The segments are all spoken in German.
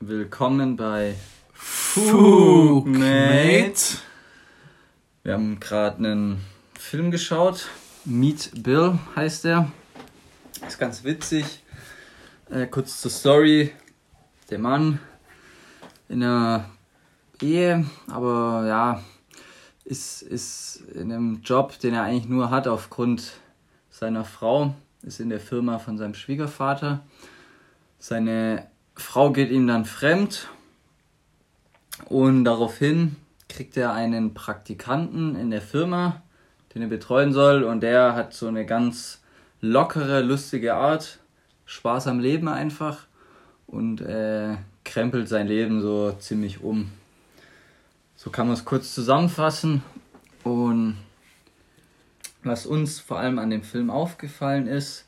Willkommen bei Fugmate. Wir haben gerade einen Film geschaut. Meet Bill heißt der. Ist ganz witzig. Äh, kurz zur Story. Der Mann in einer Ehe, aber ja, ist, ist in einem Job, den er eigentlich nur hat aufgrund seiner Frau, ist in der Firma von seinem Schwiegervater. Seine Frau geht ihm dann fremd und daraufhin kriegt er einen Praktikanten in der Firma, den er betreuen soll und der hat so eine ganz lockere, lustige Art, Spaß am Leben einfach und äh, krempelt sein Leben so ziemlich um. So kann man es kurz zusammenfassen und was uns vor allem an dem Film aufgefallen ist,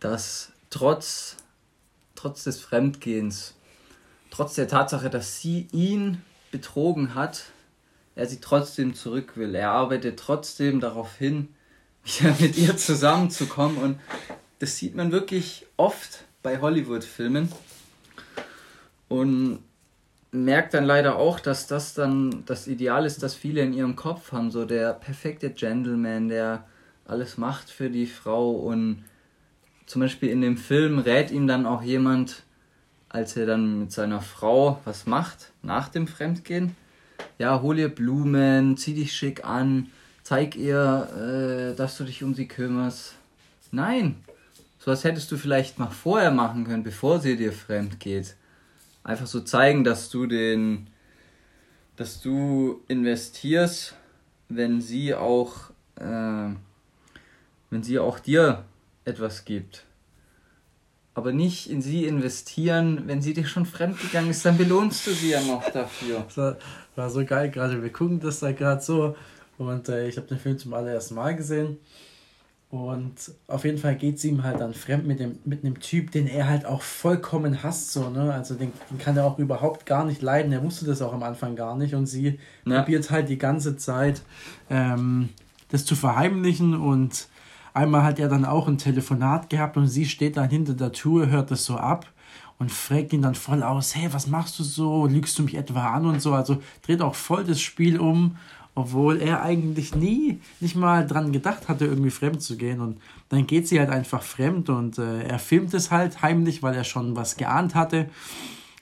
dass trotz, trotz des Fremdgehens, trotz der Tatsache, dass sie ihn betrogen hat, er sie trotzdem zurück will. Er arbeitet trotzdem darauf hin, wieder mit ihr zusammenzukommen. Und das sieht man wirklich oft bei Hollywood-Filmen. Und merkt dann leider auch, dass das dann das Ideal ist, das viele in ihrem Kopf haben. So der perfekte Gentleman, der alles macht für die Frau. Und zum Beispiel in dem Film rät ihm dann auch jemand, als er dann mit seiner Frau was macht, nach dem Fremdgehen. Ja, hol ihr Blumen, zieh dich schick an, zeig ihr, äh, dass du dich um sie kümmerst. Nein, so was hättest du vielleicht mal vorher machen können, bevor sie dir fremd geht. Einfach so zeigen, dass du den, dass du investierst, wenn sie auch, äh, wenn sie auch dir etwas gibt aber nicht in sie investieren. Wenn sie dir schon fremdgegangen ist, dann belohnst du sie ja noch dafür. Das war, war so geil gerade. Wir gucken das da gerade so und äh, ich habe den Film zum allerersten Mal gesehen. Und auf jeden Fall geht es ihm halt dann fremd mit dem mit einem Typ, den er halt auch vollkommen hasst, so, ne? Also den, den kann er auch überhaupt gar nicht leiden. Er wusste das auch am Anfang gar nicht. Und sie ja. probiert halt die ganze Zeit, ähm, das zu verheimlichen und Einmal hat er dann auch ein Telefonat gehabt und sie steht dann hinter der Tür, hört das so ab und fragt ihn dann voll aus, hey, was machst du so? Lügst du mich etwa an und so? Also dreht auch voll das Spiel um, obwohl er eigentlich nie, nicht mal dran gedacht hatte, irgendwie fremd zu gehen. Und dann geht sie halt einfach fremd und äh, er filmt es halt heimlich, weil er schon was geahnt hatte.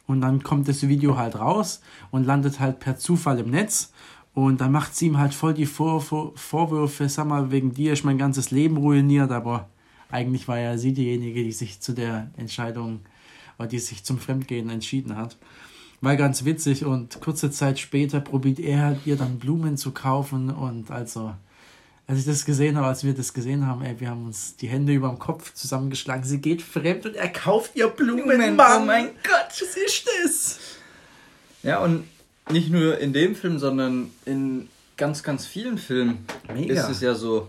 Und dann kommt das Video halt raus und landet halt per Zufall im Netz. Und dann macht sie ihm halt voll die Vor Vor Vorwürfe, sag mal, wegen dir ist mein ganzes Leben ruiniert, aber eigentlich war ja sie diejenige, die sich zu der Entscheidung, oder die sich zum Fremdgehen entschieden hat. War ganz witzig und kurze Zeit später probiert er halt ihr dann Blumen zu kaufen und also, als ich das gesehen habe, als wir das gesehen haben, ey, wir haben uns die Hände über dem Kopf zusammengeschlagen. Sie geht fremd und er kauft ihr Blumen, Blumen Mann. Oh mein Gott, was ist das? Ja, und nicht nur in dem Film, sondern in ganz, ganz vielen Filmen Mega. ist es ja so.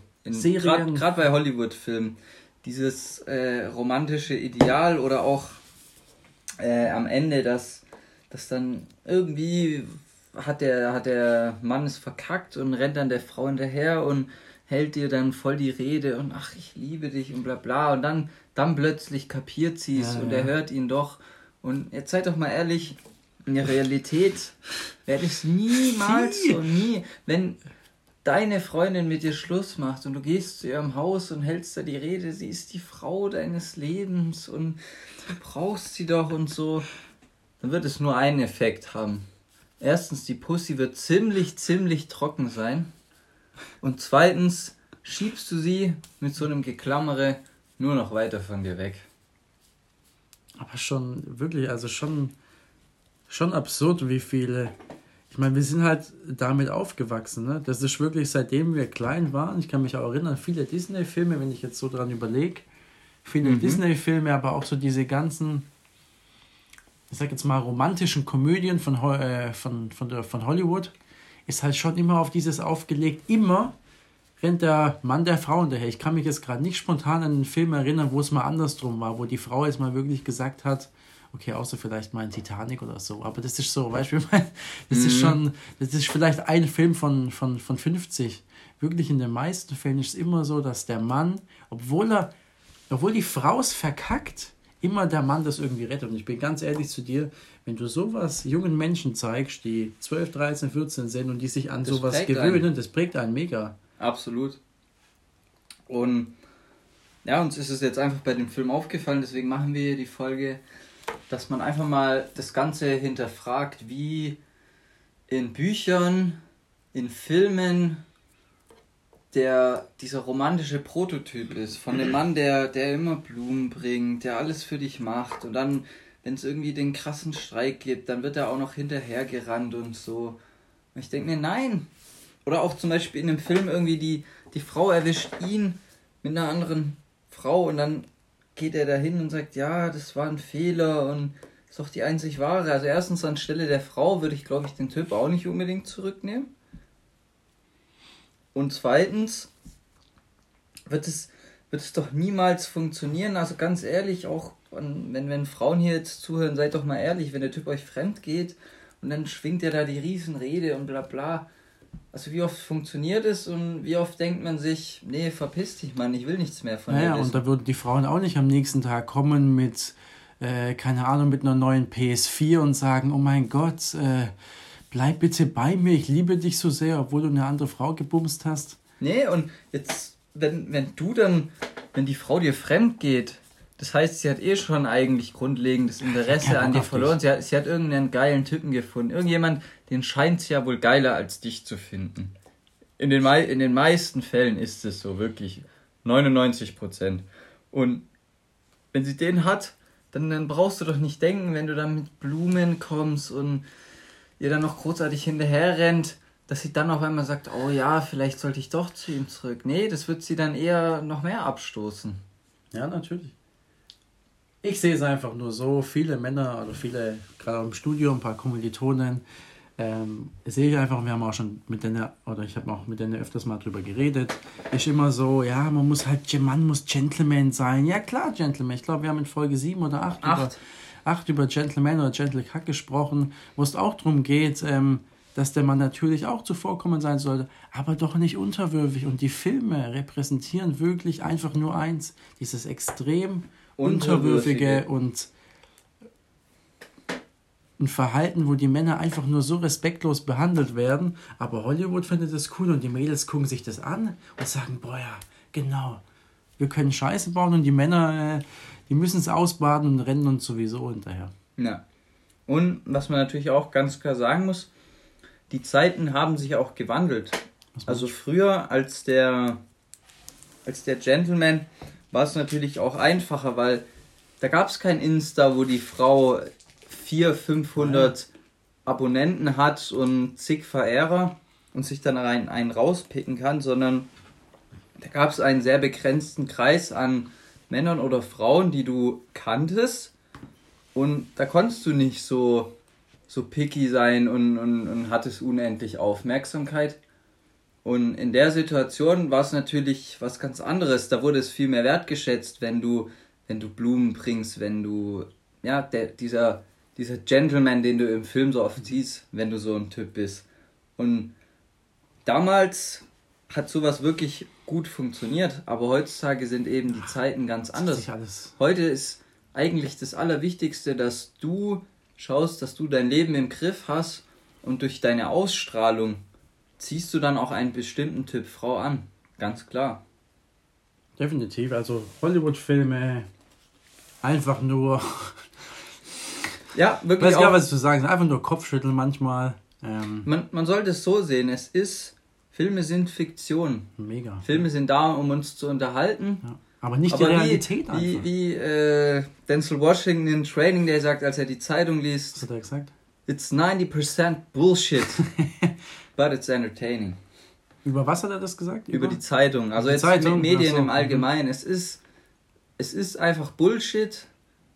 Gerade bei Hollywood-Filmen. Dieses äh, romantische Ideal oder auch äh, am Ende, dass, dass dann irgendwie hat der, hat der Mann es verkackt und rennt dann der Frau hinterher und hält dir dann voll die Rede und ach, ich liebe dich und bla bla. Und dann, dann plötzlich kapiert sie es ja, und ja. er hört ihn doch. Und jetzt seid doch mal ehrlich, in der Realität werde ich es niemals so nie, wenn deine Freundin mit dir Schluss macht und du gehst zu ihrem Haus und hältst da die Rede, sie ist die Frau deines Lebens und du brauchst sie doch und so, dann wird es nur einen Effekt haben. Erstens, die Pussy wird ziemlich, ziemlich trocken sein. Und zweitens, schiebst du sie mit so einem Geklammere nur noch weiter von dir weg. Aber schon, wirklich, also schon schon absurd, wie viele. Ich meine, wir sind halt damit aufgewachsen. Ne? Das ist wirklich, seitdem wir klein waren, ich kann mich auch erinnern, viele Disney-Filme, wenn ich jetzt so dran überlege, viele mhm. Disney-Filme, aber auch so diese ganzen, ich sag jetzt mal, romantischen Komödien von, äh, von, von, der, von Hollywood, ist halt schon immer auf dieses aufgelegt. Immer rennt der Mann der Frau hinterher. Ich kann mich jetzt gerade nicht spontan an einen Film erinnern, wo es mal andersrum war, wo die Frau jetzt mal wirklich gesagt hat, Okay, außer vielleicht mal ein Titanic oder so. Aber das ist so, weißt du, das mhm. ist schon, das ist vielleicht ein Film von, von, von 50. Wirklich in den meisten Fällen ist es immer so, dass der Mann, obwohl er, obwohl die Frau es verkackt, immer der Mann das irgendwie rettet. Und ich bin ganz ehrlich zu dir, wenn du sowas jungen Menschen zeigst, die 12, 13, 14 sind und die sich an das sowas gewöhnen, einen. das prägt einen mega. Absolut. Und ja, uns ist es jetzt einfach bei dem Film aufgefallen, deswegen machen wir die Folge, dass man einfach mal das Ganze hinterfragt, wie in Büchern, in Filmen der dieser romantische Prototyp ist, von dem Mann, der, der immer Blumen bringt, der alles für dich macht und dann, wenn es irgendwie den krassen Streik gibt, dann wird er auch noch hinterhergerannt und so. Und ich denke mir, nein. Oder auch zum Beispiel in einem Film irgendwie die, die Frau erwischt ihn mit einer anderen Frau und dann geht er dahin und sagt, ja, das war ein Fehler und ist doch die einzig wahre. Also erstens anstelle der Frau würde ich, glaube ich, den Typ auch nicht unbedingt zurücknehmen. Und zweitens wird es, wird es doch niemals funktionieren. Also ganz ehrlich, auch wenn, wenn Frauen hier jetzt zuhören, seid doch mal ehrlich, wenn der Typ euch fremd geht und dann schwingt er da die Riesenrede und bla bla. Also wie oft funktioniert es und wie oft denkt man sich, nee, verpiss dich, Mann, ich will nichts mehr von naja, dir. Ja, und da würden die Frauen auch nicht am nächsten Tag kommen mit, äh, keine Ahnung, mit einer neuen PS4 und sagen, oh mein Gott, äh, bleib bitte bei mir, ich liebe dich so sehr, obwohl du eine andere Frau gebumst hast. Nee, und jetzt, wenn, wenn du dann, wenn die Frau dir fremd geht, das heißt, sie hat eh schon eigentlich grundlegendes Interesse an dir verloren. Sie hat, sie hat irgendeinen geilen Typen gefunden. Irgendjemand, den scheint es ja wohl geiler als dich zu finden. In den, in den meisten Fällen ist es so, wirklich. 99 Prozent. Und wenn sie den hat, dann, dann brauchst du doch nicht denken, wenn du dann mit Blumen kommst und ihr dann noch großartig hinterher rennt, dass sie dann auf einmal sagt, oh ja, vielleicht sollte ich doch zu ihm zurück. Nee, das wird sie dann eher noch mehr abstoßen. Ja, natürlich. Ich sehe es einfach nur so, viele Männer oder viele, gerade im Studium, ein paar Kommilitonen, ähm, sehe ich einfach, wir haben auch schon mit denen, oder ich habe auch mit denen öfters mal drüber geredet, ist immer so, ja, man muss halt, man muss Gentleman sein. Ja, klar, Gentleman. Ich glaube, wir haben in Folge 7 oder 8, 8. über 8 über Gentleman oder Gentle Hack gesprochen, wo es auch darum geht, ähm, dass der Mann natürlich auch zuvorkommen sein sollte, aber doch nicht unterwürfig. Und die Filme repräsentieren wirklich einfach nur eins: dieses extrem unterwürfige, und ein Verhalten, wo die Männer einfach nur so respektlos behandelt werden. Aber Hollywood findet das cool und die Mädels gucken sich das an und sagen: Boah, ja, genau. Wir können Scheiße bauen und die Männer, äh, die müssen es ausbaden und rennen uns sowieso hinterher. Ja. Und was man natürlich auch ganz klar sagen muss, die Zeiten haben sich auch gewandelt. Also früher als der als der Gentleman war es natürlich auch einfacher, weil da gab es kein Insta, wo die Frau 400, 500 Abonnenten hat und zig Verehrer und sich dann rein einen rauspicken kann, sondern da gab es einen sehr begrenzten Kreis an Männern oder Frauen, die du kanntest. Und da konntest du nicht so, so picky sein und, und, und hattest unendlich Aufmerksamkeit. Und in der Situation war es natürlich was ganz anderes. Da wurde es viel mehr wertgeschätzt, wenn du, wenn du Blumen bringst, wenn du, ja, der, dieser, dieser Gentleman, den du im Film so oft siehst, wenn du so ein Typ bist. Und damals hat sowas wirklich gut funktioniert, aber heutzutage sind eben die Zeiten ganz anders. Heute ist eigentlich das Allerwichtigste, dass du schaust, dass du dein Leben im Griff hast und durch deine Ausstrahlung ziehst du dann auch einen bestimmten Typ Frau an. Ganz klar. Definitiv. Also Hollywood-Filme einfach nur. ja, wirklich. Ich weiß gar nicht, was zu sagen. Einfach nur Kopfschütteln manchmal. Ähm man, man sollte es so sehen. Es ist Filme sind Fiktion. Mega. Filme sind da, um uns zu unterhalten. Ja. Aber nicht Aber die Realität wie, einfach. Wie, wie äh, Denzel Washington in Training der sagt, als er die Zeitung liest. Was hat er gesagt? It's 90% Bullshit, but it's entertaining. Über was hat er das gesagt? Über, Über die Zeitung. Also die jetzt Zeitung? Medien so. im Allgemeinen. Es ist, es ist einfach Bullshit,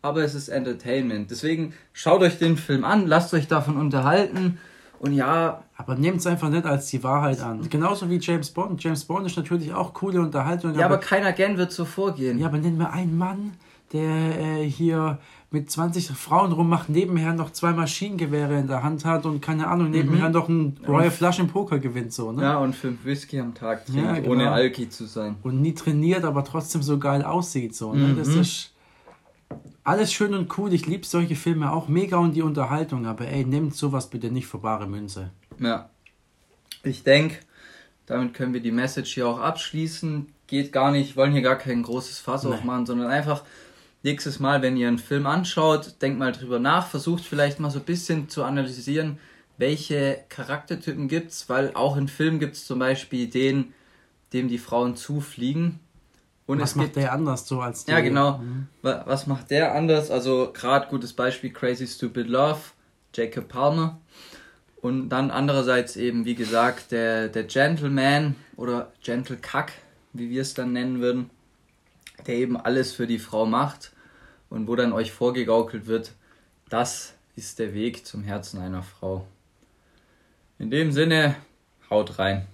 aber es ist Entertainment. Deswegen schaut euch den Film an, lasst euch davon unterhalten und ja. Aber nehmt es einfach nicht als die Wahrheit an. Genauso wie James Bond. James Bond ist natürlich auch coole Unterhaltung. Ja, aber, aber kein Agent wird so vorgehen. Ja, aber nenn mir einen Mann, der äh, hier mit 20 Frauen rummacht, nebenher noch zwei Maschinengewehre in der Hand hat und keine Ahnung, nebenher mhm. noch ein Royal Flush im Poker gewinnt. So, ne? Ja, und fünf Whisky am Tag trinkt, ja, genau. ohne Alki zu sein. Und nie trainiert, aber trotzdem so geil aussieht. So, ne? Mhm. Das ist alles schön und cool, ich liebe solche Filme auch mega und die Unterhaltung, aber ey, nehmt sowas bitte nicht für bare Münze. Ja. Ich denke, damit können wir die Message hier auch abschließen. Geht gar nicht, wollen hier gar kein großes Fass Nee. aufmachen, sondern einfach nächstes Mal, wenn ihr einen Film anschaut, denkt mal drüber nach, versucht vielleicht mal so ein bisschen zu analysieren, welche Charaktertypen gibt's, weil auch in Filmen gibt's zum Beispiel den, dem die Frauen zufliegen. Und Was es macht gibt der anders so als die? ja, genau. Mhm. Wa- Was macht der anders? Also gerade gutes Beispiel Crazy Stupid Love, Jacob Palmer. Und dann andererseits eben, wie gesagt, der, der Gentleman oder Gentle Kack, wie wir es dann nennen würden, der eben alles für die Frau macht und wo dann euch vorgegaukelt wird, das ist der Weg zum Herzen einer Frau. In dem Sinne, haut rein.